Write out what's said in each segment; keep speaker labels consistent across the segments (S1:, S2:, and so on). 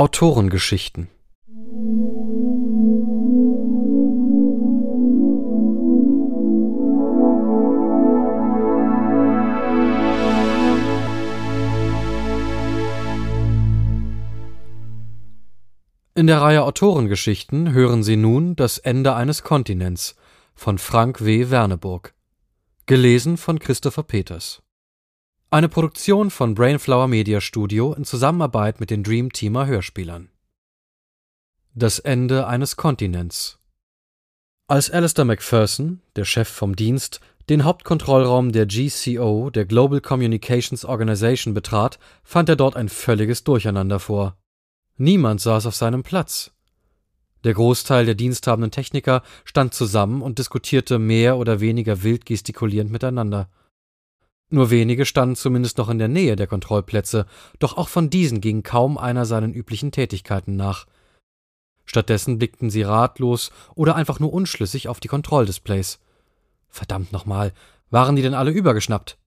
S1: Autorengeschichten In der Reihe Autorengeschichten hören Sie nun Das Ende eines Kontinents von Frank W. Werneburg. Gelesen von Christopher Peters. Eine Produktion von Brainflower Media Studio in Zusammenarbeit mit den Dream Teamer Hörspielern. Das Ende eines Kontinents. Als Alistair MacPherson, der Chef vom Dienst, den Hauptkontrollraum der GCO, der Global Communications Organization, betrat, fand er dort ein völliges Durcheinander vor. Niemand saß auf seinem Platz. Der Großteil der diensthabenden Techniker stand zusammen und diskutierte mehr oder weniger wild gestikulierend miteinander. Nur wenige standen zumindest noch in der Nähe der Kontrollplätze, doch auch von diesen ging kaum einer seinen üblichen Tätigkeiten nach. Stattdessen blickten sie ratlos oder einfach nur unschlüssig auf die Kontrolldisplays. Verdammt nochmal, waren die denn alle übergeschnappt?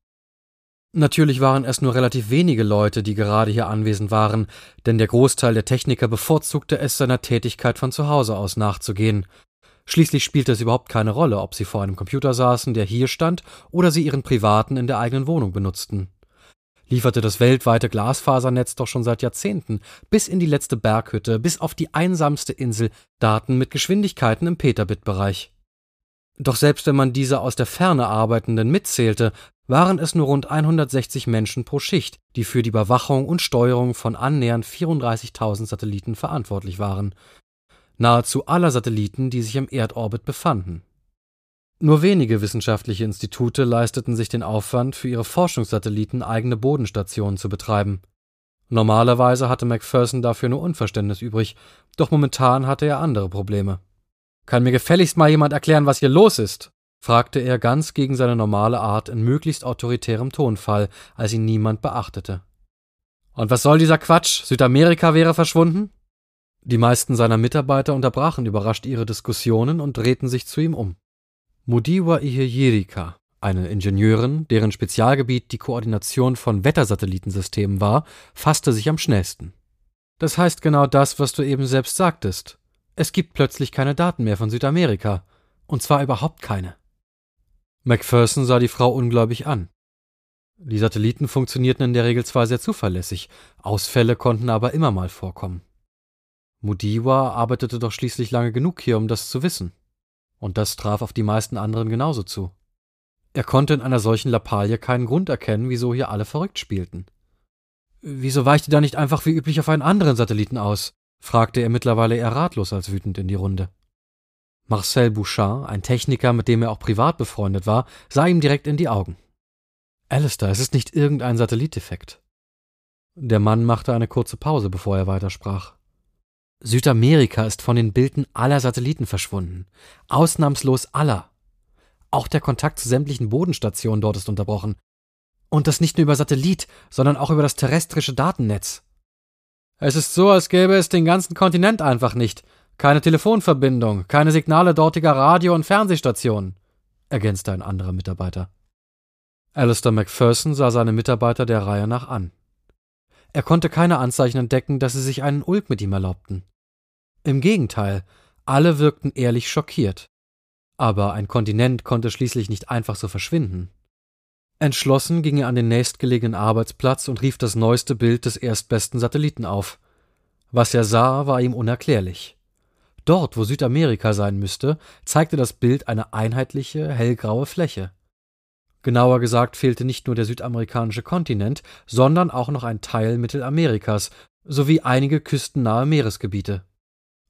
S1: Natürlich waren es nur relativ wenige Leute, die gerade hier anwesend waren, denn der Großteil der Techniker bevorzugte es, seiner Tätigkeit von zu Hause aus nachzugehen. Schließlich spielte es überhaupt keine Rolle, ob sie vor einem Computer saßen, der hier stand, oder sie ihren privaten in der eigenen Wohnung benutzten. Lieferte das weltweite Glasfasernetz doch schon seit Jahrzehnten, bis in die letzte Berghütte, bis auf die einsamste Insel, Daten mit Geschwindigkeiten im Petabit-Bereich. Doch selbst wenn man diese aus der Ferne Arbeitenden mitzählte, waren es nur rund 160 Menschen pro Schicht, die für die Überwachung und Steuerung von annähernd 34.000 Satelliten verantwortlich waren. Nahezu aller Satelliten, die sich im Erdorbit befanden. Nur wenige wissenschaftliche Institute leisteten sich den Aufwand, für ihre Forschungssatelliten eigene Bodenstationen zu betreiben. Normalerweise hatte Macpherson dafür nur Unverständnis übrig, doch momentan hatte er andere Probleme. Kann mir gefälligst mal jemand erklären, was hier los ist? fragte er ganz gegen seine normale Art in möglichst autoritärem Tonfall, als ihn niemand beachtete. Und was soll dieser Quatsch? Südamerika wäre verschwunden? Die meisten seiner Mitarbeiter unterbrachen überrascht ihre Diskussionen und drehten sich zu ihm um. Mudiwa Ihejirika, eine Ingenieurin, deren Spezialgebiet die Koordination von Wettersatellitensystemen war, fasste sich am schnellsten. Das heißt genau das, was du eben selbst sagtest. Es gibt plötzlich keine Daten mehr von Südamerika. Und zwar überhaupt keine. Macpherson sah die Frau ungläubig an. Die Satelliten funktionierten in der Regel zwar sehr zuverlässig, Ausfälle konnten aber immer mal vorkommen. Mudiwa arbeitete doch schließlich lange genug hier, um das zu wissen. Und das traf auf die meisten anderen genauso zu. Er konnte in einer solchen Lappalie keinen Grund erkennen, wieso hier alle verrückt spielten. Wieso weicht ihr da nicht einfach wie üblich auf einen anderen Satelliten aus? fragte er mittlerweile eher ratlos als wütend in die Runde. Marcel Bouchard, ein Techniker, mit dem er auch privat befreundet war, sah ihm direkt in die Augen. Alistair, es ist nicht irgendein Satellitdefekt. Der Mann machte eine kurze Pause, bevor er weitersprach. Südamerika ist von den Bildern aller Satelliten verschwunden. Ausnahmslos aller. Auch der Kontakt zu sämtlichen Bodenstationen dort ist unterbrochen. Und das nicht nur über Satellit, sondern auch über das terrestrische Datennetz. Es ist so, als gäbe es den ganzen Kontinent einfach nicht, keine Telefonverbindung, keine Signale dortiger Radio- und Fernsehstationen, ergänzte ein anderer Mitarbeiter. Alistair Macpherson sah seine Mitarbeiter der Reihe nach an. Er konnte keine Anzeichen entdecken, dass sie sich einen Ulk mit ihm erlaubten. Im Gegenteil, alle wirkten ehrlich schockiert. Aber ein Kontinent konnte schließlich nicht einfach so verschwinden. Entschlossen ging er an den nächstgelegenen Arbeitsplatz und rief das neueste Bild des erstbesten Satelliten auf. Was er sah, war ihm unerklärlich. Dort, wo Südamerika sein müsste, zeigte das Bild eine einheitliche, hellgraue Fläche. Genauer gesagt fehlte nicht nur der südamerikanische Kontinent, sondern auch noch ein Teil Mittelamerikas sowie einige küstennahe Meeresgebiete.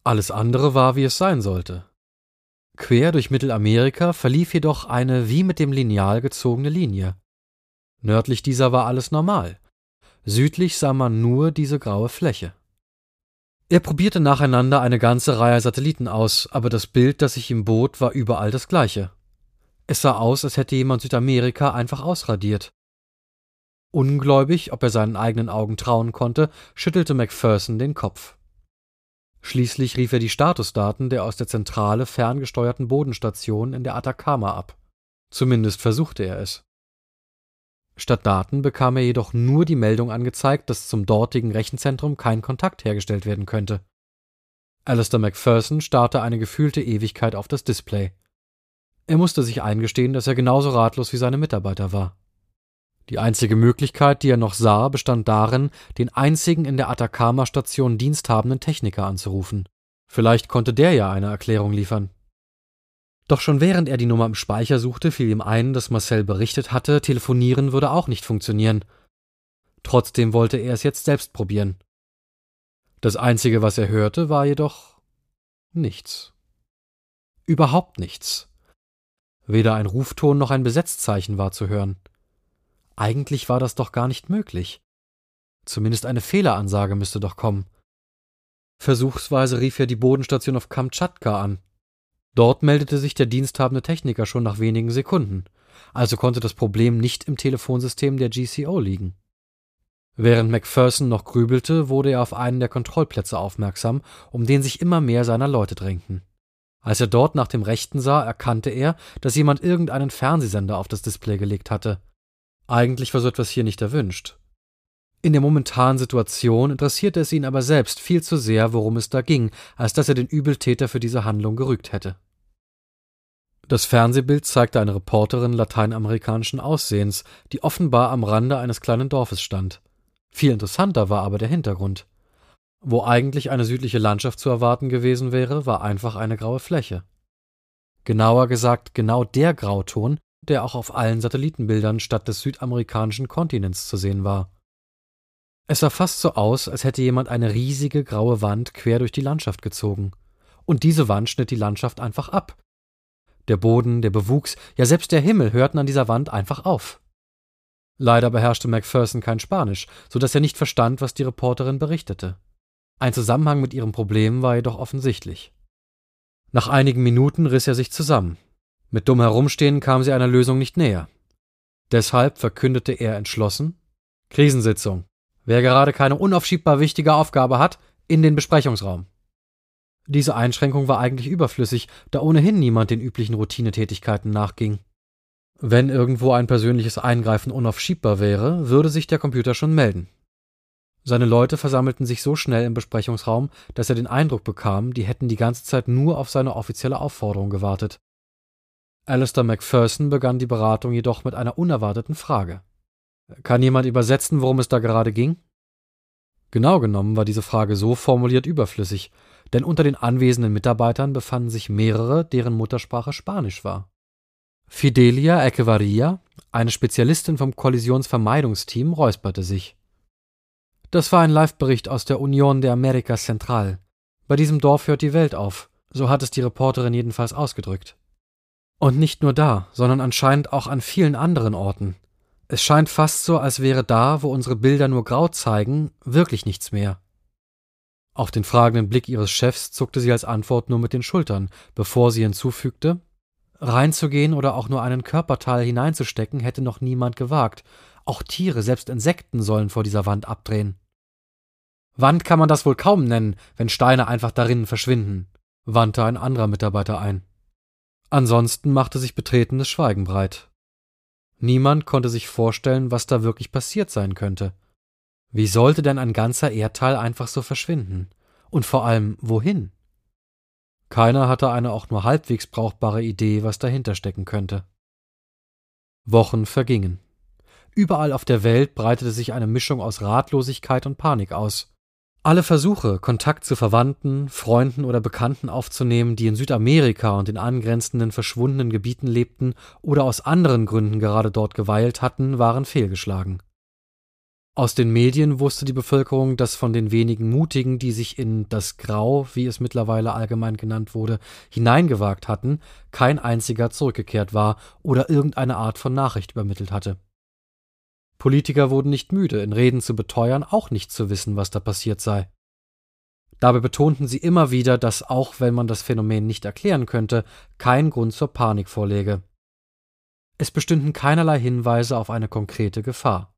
S1: Alles andere war, wie es sein sollte. Quer durch Mittelamerika verlief jedoch eine wie mit dem Lineal gezogene Linie. Nördlich dieser war alles normal. Südlich sah man nur diese graue Fläche. Er probierte nacheinander eine ganze Reihe Satelliten aus, aber das Bild, das sich ihm bot, war überall das gleiche. Es sah aus, als hätte jemand Südamerika einfach ausradiert. Ungläubig, ob er seinen eigenen Augen trauen konnte, schüttelte Macpherson den Kopf. Schließlich rief er die Statusdaten der aus der Zentrale ferngesteuerten Bodenstation in der Atacama ab. Zumindest versuchte er es. Statt Daten bekam er jedoch nur die Meldung angezeigt, dass zum dortigen Rechenzentrum kein Kontakt hergestellt werden könnte. Alistair MacPherson starrte eine gefühlte Ewigkeit auf das Display. Er musste sich eingestehen, dass er genauso ratlos wie seine Mitarbeiter war. Die einzige Möglichkeit, die er noch sah, bestand darin, den einzigen in der Atacama-Station diensthabenden Techniker anzurufen. Vielleicht konnte der ja eine Erklärung liefern. Doch schon während er die Nummer im Speicher suchte, fiel ihm ein, dass Marcel berichtet hatte, telefonieren würde auch nicht funktionieren. Trotzdem wollte er es jetzt selbst probieren. Das Einzige, was er hörte, war jedoch nichts. Überhaupt nichts. Weder ein Rufton noch ein Besetzzeichen war zu hören. Eigentlich war das doch gar nicht möglich. Zumindest eine Fehleransage müsste doch kommen. Versuchsweise rief er die Bodenstation auf Kamtschatka an. Dort meldete sich der diensthabende Techniker schon nach wenigen Sekunden, also konnte das Problem nicht im Telefonsystem der GCO liegen. Während Macpherson noch grübelte, wurde er auf einen der Kontrollplätze aufmerksam, um den sich immer mehr seiner Leute drängten. Als er dort nach dem Rechten sah, erkannte er, dass jemand irgendeinen Fernsehsender auf das Display gelegt hatte. Eigentlich war so etwas hier nicht erwünscht. In der momentanen Situation interessierte es ihn aber selbst viel zu sehr, worum es da ging, als dass er den Übeltäter für diese Handlung gerügt hätte. Das Fernsehbild zeigte eine Reporterin lateinamerikanischen Aussehens, die offenbar am Rande eines kleinen Dorfes stand. Viel interessanter war aber der Hintergrund. Wo eigentlich eine südliche Landschaft zu erwarten gewesen wäre, war einfach eine graue Fläche. Genauer gesagt genau der Grauton, der auch auf allen Satellitenbildern statt des südamerikanischen Kontinents zu sehen war. Es sah fast so aus, als hätte jemand eine riesige graue Wand quer durch die Landschaft gezogen. Und diese Wand schnitt die Landschaft einfach ab. Der Boden, der Bewuchs, ja selbst der Himmel hörten an dieser Wand einfach auf. Leider beherrschte Macpherson kein Spanisch, so dass er nicht verstand, was die Reporterin berichtete. Ein Zusammenhang mit ihrem Problem war jedoch offensichtlich. Nach einigen Minuten riss er sich zusammen. Mit dumm Herumstehen kam sie einer Lösung nicht näher. Deshalb verkündete er entschlossen Krisensitzung. Wer gerade keine unaufschiebbar wichtige Aufgabe hat, in den Besprechungsraum. Diese Einschränkung war eigentlich überflüssig, da ohnehin niemand den üblichen Routinetätigkeiten nachging. Wenn irgendwo ein persönliches Eingreifen unaufschiebbar wäre, würde sich der Computer schon melden. Seine Leute versammelten sich so schnell im Besprechungsraum, dass er den Eindruck bekam, die hätten die ganze Zeit nur auf seine offizielle Aufforderung gewartet. Alistair Macpherson begann die Beratung jedoch mit einer unerwarteten Frage. Kann jemand übersetzen, worum es da gerade ging? Genau genommen war diese Frage so formuliert überflüssig, denn unter den anwesenden Mitarbeitern befanden sich mehrere, deren Muttersprache Spanisch war. Fidelia Echevarria, eine Spezialistin vom Kollisionsvermeidungsteam, räusperte sich. Das war ein Live-Bericht aus der Union de America Central. Bei diesem Dorf hört die Welt auf, so hat es die Reporterin jedenfalls ausgedrückt. Und nicht nur da, sondern anscheinend auch an vielen anderen Orten. Es scheint fast so, als wäre da, wo unsere Bilder nur grau zeigen, wirklich nichts mehr. Auf den fragenden Blick ihres Chefs zuckte sie als Antwort nur mit den Schultern, bevor sie hinzufügte Reinzugehen oder auch nur einen Körperteil hineinzustecken, hätte noch niemand gewagt. Auch Tiere, selbst Insekten sollen vor dieser Wand abdrehen. Wand kann man das wohl kaum nennen, wenn Steine einfach darinnen verschwinden, wandte ein anderer Mitarbeiter ein. Ansonsten machte sich betretenes Schweigen breit. Niemand konnte sich vorstellen, was da wirklich passiert sein könnte. Wie sollte denn ein ganzer Erdteil einfach so verschwinden? Und vor allem, wohin? Keiner hatte eine auch nur halbwegs brauchbare Idee, was dahinter stecken könnte. Wochen vergingen. Überall auf der Welt breitete sich eine Mischung aus Ratlosigkeit und Panik aus. Alle Versuche, Kontakt zu Verwandten, Freunden oder Bekannten aufzunehmen, die in Südamerika und in angrenzenden verschwundenen Gebieten lebten oder aus anderen Gründen gerade dort geweilt hatten, waren fehlgeschlagen. Aus den Medien wusste die Bevölkerung, dass von den wenigen Mutigen, die sich in das Grau, wie es mittlerweile allgemein genannt wurde, hineingewagt hatten, kein einziger zurückgekehrt war oder irgendeine Art von Nachricht übermittelt hatte. Politiker wurden nicht müde, in Reden zu beteuern, auch nicht zu wissen, was da passiert sei. Dabei betonten sie immer wieder, dass auch wenn man das Phänomen nicht erklären könnte, kein Grund zur Panik vorläge. Es bestünden keinerlei Hinweise auf eine konkrete Gefahr.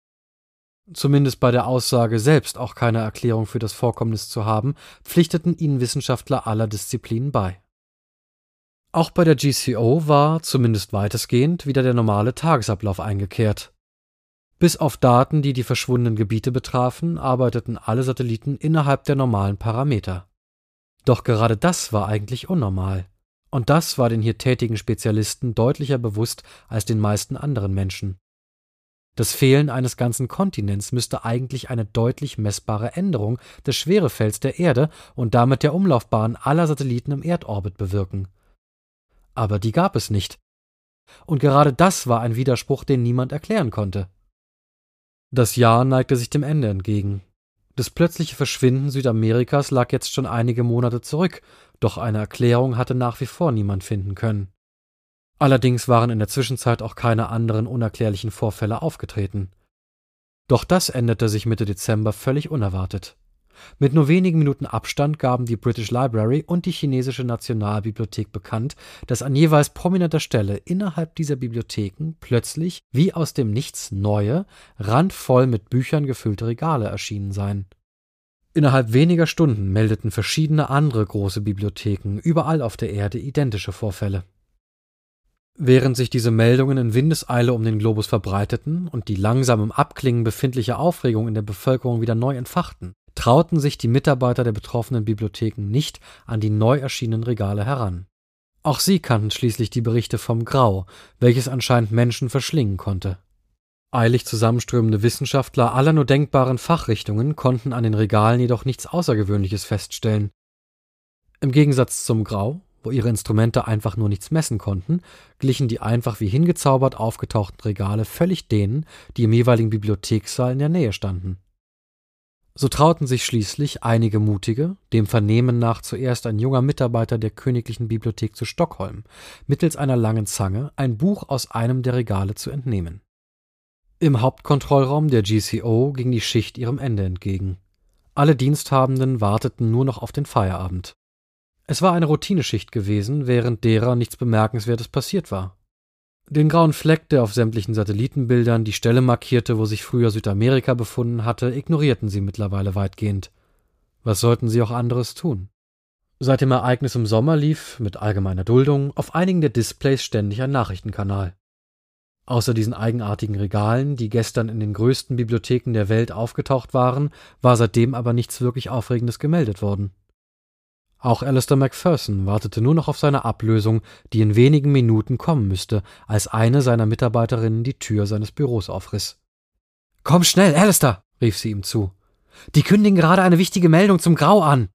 S1: Zumindest bei der Aussage selbst auch keine Erklärung für das Vorkommnis zu haben, pflichteten ihnen Wissenschaftler aller Disziplinen bei. Auch bei der GCO war, zumindest weitestgehend, wieder der normale Tagesablauf eingekehrt. Bis auf Daten, die die verschwundenen Gebiete betrafen, arbeiteten alle Satelliten innerhalb der normalen Parameter. Doch gerade das war eigentlich unnormal. Und das war den hier tätigen Spezialisten deutlicher bewusst als den meisten anderen Menschen. Das Fehlen eines ganzen Kontinents müsste eigentlich eine deutlich messbare Änderung des Schwerefelds der Erde und damit der Umlaufbahn aller Satelliten im Erdorbit bewirken. Aber die gab es nicht. Und gerade das war ein Widerspruch, den niemand erklären konnte. Das Jahr neigte sich dem Ende entgegen. Das plötzliche Verschwinden Südamerikas lag jetzt schon einige Monate zurück, doch eine Erklärung hatte nach wie vor niemand finden können. Allerdings waren in der Zwischenzeit auch keine anderen unerklärlichen Vorfälle aufgetreten. Doch das änderte sich Mitte Dezember völlig unerwartet. Mit nur wenigen Minuten Abstand gaben die British Library und die chinesische Nationalbibliothek bekannt, dass an jeweils prominenter Stelle innerhalb dieser Bibliotheken plötzlich wie aus dem Nichts neue, randvoll mit Büchern gefüllte Regale erschienen seien. Innerhalb weniger Stunden meldeten verschiedene andere große Bibliotheken überall auf der Erde identische Vorfälle. Während sich diese Meldungen in Windeseile um den Globus verbreiteten und die langsam im Abklingen befindliche Aufregung in der Bevölkerung wieder neu entfachten, trauten sich die Mitarbeiter der betroffenen Bibliotheken nicht an die neu erschienenen Regale heran. Auch sie kannten schließlich die Berichte vom Grau, welches anscheinend Menschen verschlingen konnte. Eilig zusammenströmende Wissenschaftler aller nur denkbaren Fachrichtungen konnten an den Regalen jedoch nichts Außergewöhnliches feststellen. Im Gegensatz zum Grau wo ihre Instrumente einfach nur nichts messen konnten, glichen die einfach wie hingezaubert aufgetauchten Regale völlig denen, die im jeweiligen Bibliothekssaal in der Nähe standen. So trauten sich schließlich einige Mutige, dem Vernehmen nach zuerst ein junger Mitarbeiter der Königlichen Bibliothek zu Stockholm, mittels einer langen Zange ein Buch aus einem der Regale zu entnehmen. Im Hauptkontrollraum der GCO ging die Schicht ihrem Ende entgegen. Alle Diensthabenden warteten nur noch auf den Feierabend. Es war eine Routineschicht gewesen, während derer nichts Bemerkenswertes passiert war. Den grauen Fleck, der auf sämtlichen Satellitenbildern die Stelle markierte, wo sich früher Südamerika befunden hatte, ignorierten sie mittlerweile weitgehend. Was sollten sie auch anderes tun? Seit dem Ereignis im Sommer lief, mit allgemeiner Duldung, auf einigen der Displays ständig ein Nachrichtenkanal. Außer diesen eigenartigen Regalen, die gestern in den größten Bibliotheken der Welt aufgetaucht waren, war seitdem aber nichts wirklich Aufregendes gemeldet worden. Auch Alistair Macpherson wartete nur noch auf seine Ablösung, die in wenigen Minuten kommen müsste, als eine seiner Mitarbeiterinnen die Tür seines Büros aufriss. Komm schnell, Alistair, rief sie ihm zu. Die kündigen gerade eine wichtige Meldung zum Grau an.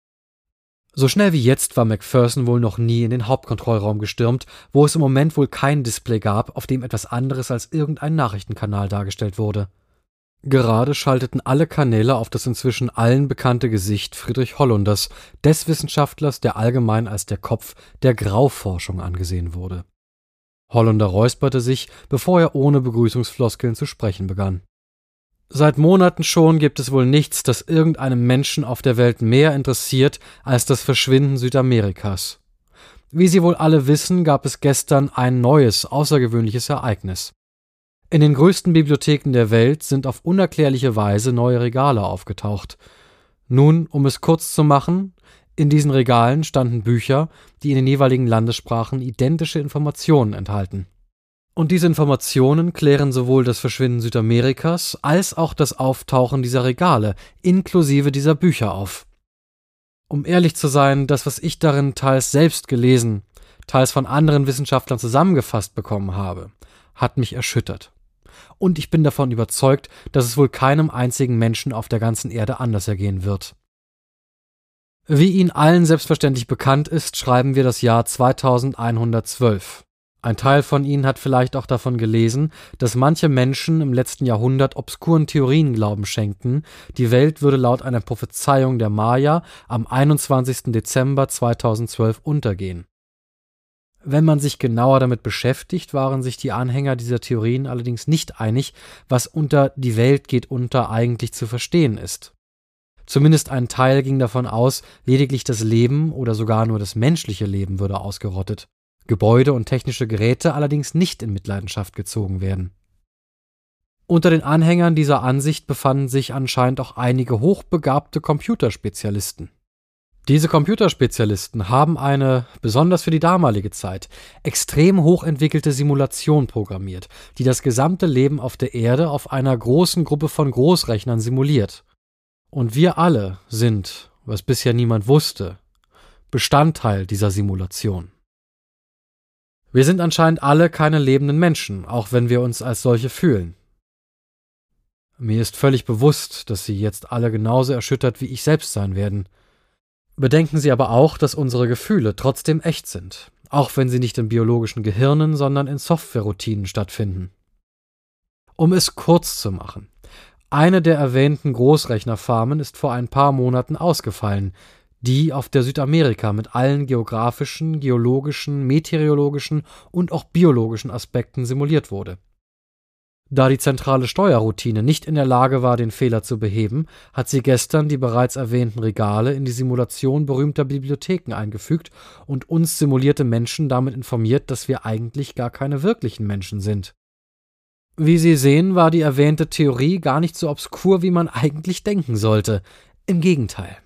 S1: So schnell wie jetzt war Macpherson wohl noch nie in den Hauptkontrollraum gestürmt, wo es im Moment wohl kein Display gab, auf dem etwas anderes als irgendein Nachrichtenkanal dargestellt wurde. Gerade schalteten alle Kanäle auf das inzwischen allen bekannte Gesicht Friedrich Hollunders, des Wissenschaftlers, der allgemein als der Kopf der Grauforschung angesehen wurde. Hollunder räusperte sich, bevor er ohne Begrüßungsfloskeln zu sprechen begann. Seit Monaten schon gibt es wohl nichts, das irgendeinem Menschen auf der Welt mehr interessiert als das Verschwinden Südamerikas. Wie Sie wohl alle wissen, gab es gestern ein neues, außergewöhnliches Ereignis. In den größten Bibliotheken der Welt sind auf unerklärliche Weise neue Regale aufgetaucht. Nun, um es kurz zu machen, in diesen Regalen standen Bücher, die in den jeweiligen Landessprachen identische Informationen enthalten. Und diese Informationen klären sowohl das Verschwinden Südamerikas als auch das Auftauchen dieser Regale, inklusive dieser Bücher auf. Um ehrlich zu sein, das, was ich darin teils selbst gelesen, teils von anderen Wissenschaftlern zusammengefasst bekommen habe, hat mich erschüttert und ich bin davon überzeugt, dass es wohl keinem einzigen Menschen auf der ganzen Erde anders ergehen wird. Wie Ihnen allen selbstverständlich bekannt ist, schreiben wir das Jahr 2112. Ein Teil von Ihnen hat vielleicht auch davon gelesen, dass manche Menschen im letzten Jahrhundert obskuren Theorien Glauben schenkten, die Welt würde laut einer Prophezeiung der Maya am 21. Dezember 2012 untergehen. Wenn man sich genauer damit beschäftigt, waren sich die Anhänger dieser Theorien allerdings nicht einig, was unter die Welt geht unter eigentlich zu verstehen ist. Zumindest ein Teil ging davon aus, lediglich das Leben oder sogar nur das menschliche Leben würde ausgerottet, Gebäude und technische Geräte allerdings nicht in Mitleidenschaft gezogen werden. Unter den Anhängern dieser Ansicht befanden sich anscheinend auch einige hochbegabte Computerspezialisten. Diese Computerspezialisten haben eine, besonders für die damalige Zeit, extrem hochentwickelte Simulation programmiert, die das gesamte Leben auf der Erde auf einer großen Gruppe von Großrechnern simuliert. Und wir alle sind, was bisher niemand wusste, Bestandteil dieser Simulation. Wir sind anscheinend alle keine lebenden Menschen, auch wenn wir uns als solche fühlen. Mir ist völlig bewusst, dass Sie jetzt alle genauso erschüttert wie ich selbst sein werden. Bedenken Sie aber auch, dass unsere Gefühle trotzdem echt sind, auch wenn sie nicht in biologischen Gehirnen, sondern in Softwareroutinen stattfinden. Um es kurz zu machen. Eine der erwähnten Großrechnerfarmen ist vor ein paar Monaten ausgefallen, die auf der Südamerika mit allen geografischen, geologischen, meteorologischen und auch biologischen Aspekten simuliert wurde. Da die zentrale Steuerroutine nicht in der Lage war, den Fehler zu beheben, hat sie gestern die bereits erwähnten Regale in die Simulation berühmter Bibliotheken eingefügt und uns simulierte Menschen damit informiert, dass wir eigentlich gar keine wirklichen Menschen sind. Wie Sie sehen, war die erwähnte Theorie gar nicht so obskur, wie man eigentlich denken sollte. Im Gegenteil.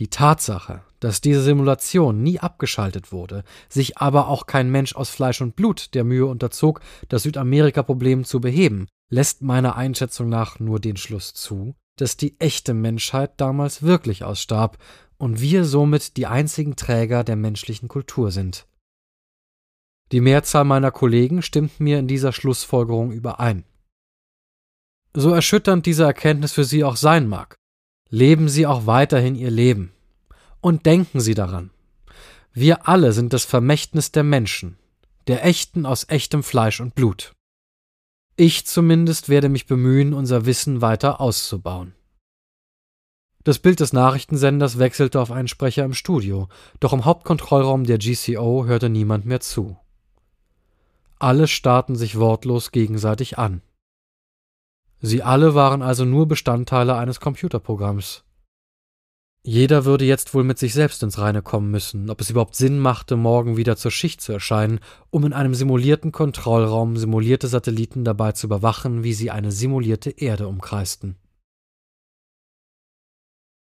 S1: Die Tatsache, dass diese Simulation nie abgeschaltet wurde, sich aber auch kein Mensch aus Fleisch und Blut der Mühe unterzog, das Südamerika-Problem zu beheben, lässt meiner Einschätzung nach nur den Schluss zu, dass die echte Menschheit damals wirklich ausstarb und wir somit die einzigen Träger der menschlichen Kultur sind. Die Mehrzahl meiner Kollegen stimmt mir in dieser Schlussfolgerung überein. So erschütternd diese Erkenntnis für Sie auch sein mag, Leben Sie auch weiterhin Ihr Leben. Und denken Sie daran. Wir alle sind das Vermächtnis der Menschen, der Echten aus echtem Fleisch und Blut. Ich zumindest werde mich bemühen, unser Wissen weiter auszubauen. Das Bild des Nachrichtensenders wechselte auf einen Sprecher im Studio, doch im Hauptkontrollraum der GCO hörte niemand mehr zu. Alle starrten sich wortlos gegenseitig an. Sie alle waren also nur Bestandteile eines Computerprogramms. Jeder würde jetzt wohl mit sich selbst ins Reine kommen müssen, ob es überhaupt Sinn machte, morgen wieder zur Schicht zu erscheinen, um in einem simulierten Kontrollraum simulierte Satelliten dabei zu überwachen, wie sie eine simulierte Erde umkreisten.